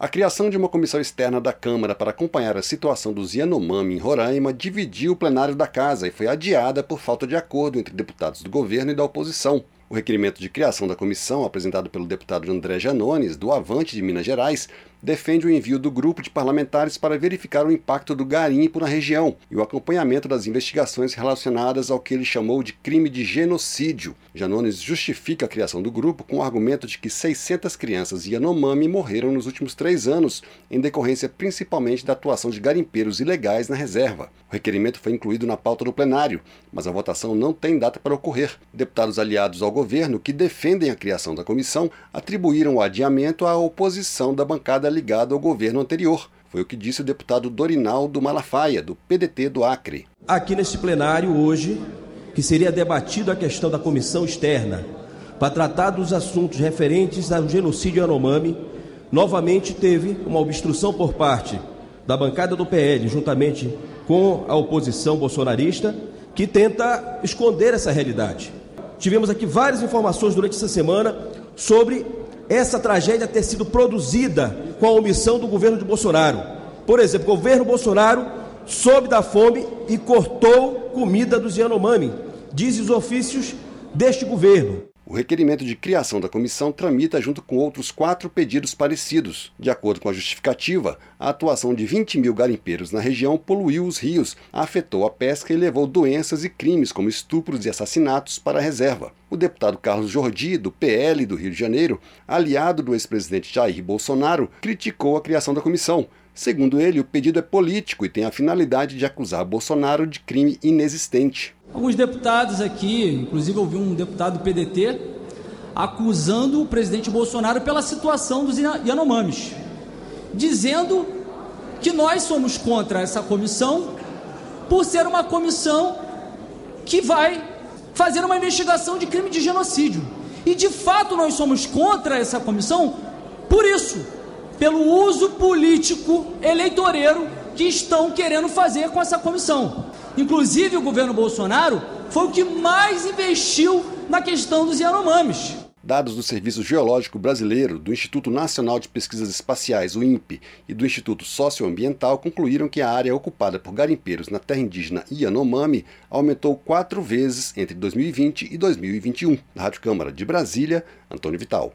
A criação de uma comissão externa da Câmara para acompanhar a situação dos Yanomami em Roraima dividiu o plenário da Casa e foi adiada por falta de acordo entre deputados do governo e da oposição. O requerimento de criação da comissão, apresentado pelo deputado André Janones, do Avante de Minas Gerais, defende o envio do grupo de parlamentares para verificar o impacto do garimpo na região e o acompanhamento das investigações relacionadas ao que ele chamou de crime de genocídio. Janones justifica a criação do grupo com o argumento de que 600 crianças Yanomami morreram nos últimos três anos, em decorrência principalmente da atuação de garimpeiros ilegais na reserva. O requerimento foi incluído na pauta do plenário, mas a votação não tem data para ocorrer. Deputados aliados ao governo que defendem a criação da comissão atribuíram o adiamento à oposição da bancada ligado ao governo anterior. Foi o que disse o deputado Dorinaldo Malafaia, do PDT do Acre. Aqui neste plenário hoje, que seria debatido a questão da comissão externa para tratar dos assuntos referentes ao genocídio Yanomami, novamente teve uma obstrução por parte da bancada do PL, juntamente com a oposição bolsonarista, que tenta esconder essa realidade. Tivemos aqui várias informações durante essa semana sobre essa tragédia ter sido produzida com a omissão do governo de Bolsonaro. Por exemplo, o governo Bolsonaro soube da fome e cortou comida dos Yanomami, dizem os ofícios deste governo. O requerimento de criação da comissão tramita junto com outros quatro pedidos parecidos. De acordo com a justificativa, a atuação de 20 mil garimpeiros na região poluiu os rios, afetou a pesca e levou doenças e crimes como estupros e assassinatos para a reserva. O deputado Carlos Jordi, do PL do Rio de Janeiro, aliado do ex-presidente Jair Bolsonaro, criticou a criação da comissão. Segundo ele, o pedido é político e tem a finalidade de acusar Bolsonaro de crime inexistente. Alguns deputados aqui, inclusive ouvi um deputado do PDT, acusando o presidente Bolsonaro pela situação dos Yanomamis, dizendo que nós somos contra essa comissão por ser uma comissão que vai fazer uma investigação de crime de genocídio. E de fato nós somos contra essa comissão por isso, pelo uso político eleitoreiro que estão querendo fazer com essa comissão. Inclusive, o governo Bolsonaro foi o que mais investiu na questão dos Yanomamis. Dados do Serviço Geológico Brasileiro, do Instituto Nacional de Pesquisas Espaciais, o INPE, e do Instituto Socioambiental concluíram que a área ocupada por garimpeiros na terra indígena Yanomami aumentou quatro vezes entre 2020 e 2021. Na Rádio Câmara de Brasília, Antônio Vital.